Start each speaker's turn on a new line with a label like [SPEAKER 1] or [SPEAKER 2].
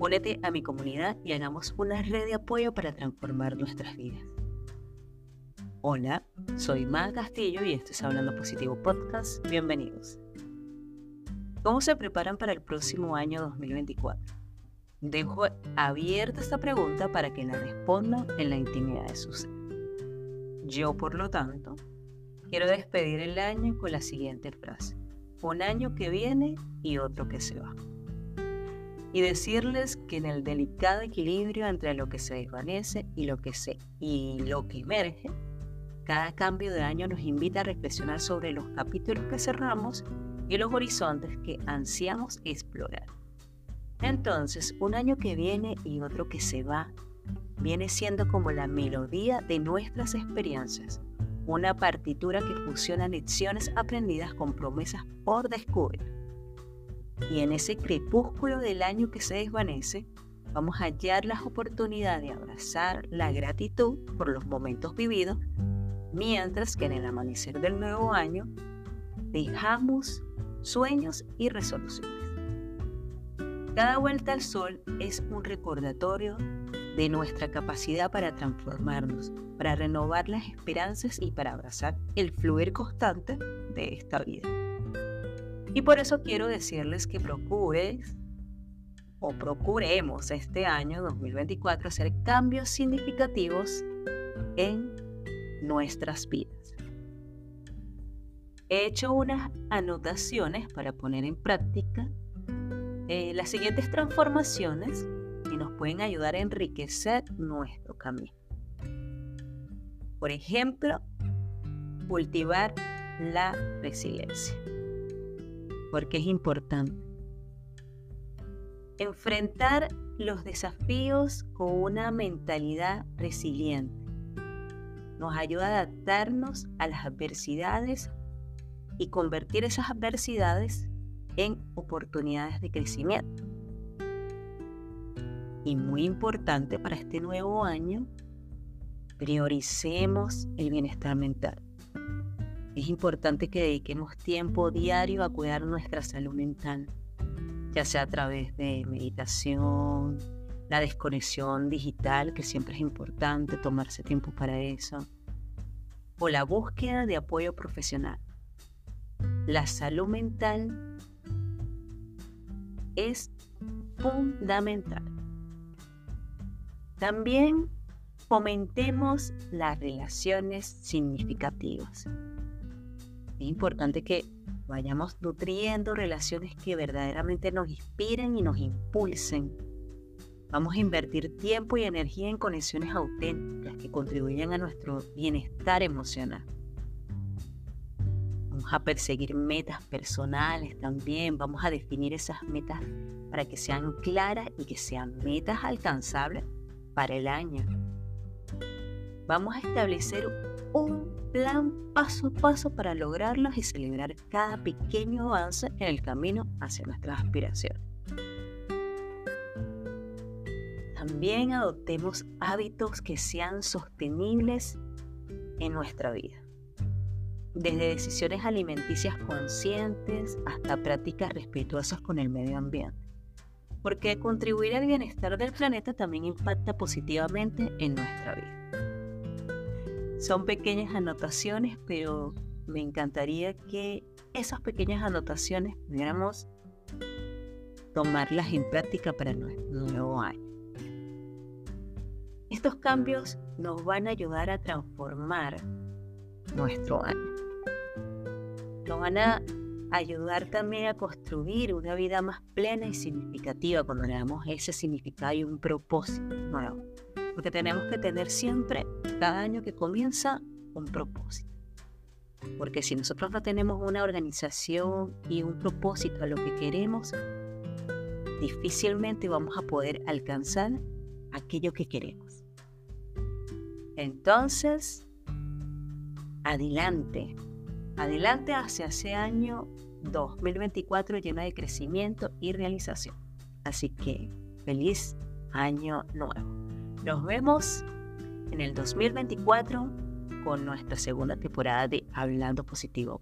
[SPEAKER 1] Únete a mi comunidad y hagamos una red de apoyo para transformar nuestras vidas. Hola, soy Maga Castillo y esto es Hablando Positivo Podcast. Bienvenidos. ¿Cómo se preparan para el próximo año 2024? Dejo abierta esta pregunta para que la respondan en la intimidad de su ser. Yo, por lo tanto, quiero despedir el año con la siguiente frase. Un año que viene y otro que se va y decirles que en el delicado equilibrio entre lo que se desvanece y lo que se y lo que emerge, cada cambio de año nos invita a reflexionar sobre los capítulos que cerramos y los horizontes que ansiamos explorar. Entonces, un año que viene y otro que se va, viene siendo como la melodía de nuestras experiencias, una partitura que fusiona lecciones aprendidas con promesas por descubrir y en ese crepúsculo del año que se desvanece, vamos a hallar las oportunidades de abrazar la gratitud por los momentos vividos, mientras que en el amanecer del nuevo año dejamos sueños y resoluciones. Cada vuelta al sol es un recordatorio de nuestra capacidad para transformarnos, para renovar las esperanzas y para abrazar el fluir constante de esta vida. Y por eso quiero decirles que procures o procuremos este año 2024 hacer cambios significativos en nuestras vidas. He hecho unas anotaciones para poner en práctica eh, las siguientes transformaciones que nos pueden ayudar a enriquecer nuestro camino. Por ejemplo, cultivar la resiliencia porque es importante. Enfrentar los desafíos con una mentalidad resiliente nos ayuda a adaptarnos a las adversidades y convertir esas adversidades en oportunidades de crecimiento. Y muy importante para este nuevo año, prioricemos el bienestar mental. Es importante que dediquemos tiempo diario a cuidar nuestra salud mental, ya sea a través de meditación, la desconexión digital, que siempre es importante tomarse tiempo para eso, o la búsqueda de apoyo profesional. La salud mental es fundamental. También fomentemos las relaciones significativas. Es importante que vayamos nutriendo relaciones que verdaderamente nos inspiren y nos impulsen. Vamos a invertir tiempo y energía en conexiones auténticas que contribuyan a nuestro bienestar emocional. Vamos a perseguir metas personales también. Vamos a definir esas metas para que sean claras y que sean metas alcanzables para el año. Vamos a establecer un plan paso a paso para lograrlos y celebrar cada pequeño avance en el camino hacia nuestra aspiración. También adoptemos hábitos que sean sostenibles en nuestra vida. Desde decisiones alimenticias conscientes hasta prácticas respetuosas con el medio ambiente. Porque contribuir al bienestar del planeta también impacta positivamente en nuestra vida. Son pequeñas anotaciones, pero me encantaría que esas pequeñas anotaciones pudiéramos tomarlas en práctica para nuestro nuevo año. Estos cambios nos van a ayudar a transformar nuestro año. Nos van a ayudar también a construir una vida más plena y significativa cuando le damos ese significado y un propósito nuevo porque tenemos que tener siempre, cada año que comienza, un propósito. Porque si nosotros no tenemos una organización y un propósito a lo que queremos, difícilmente vamos a poder alcanzar aquello que queremos. Entonces, adelante, adelante hacia ese año 2024 lleno de crecimiento y realización. Así que feliz año nuevo. Nos vemos en el 2024 con nuestra segunda temporada de Hablando Positivo.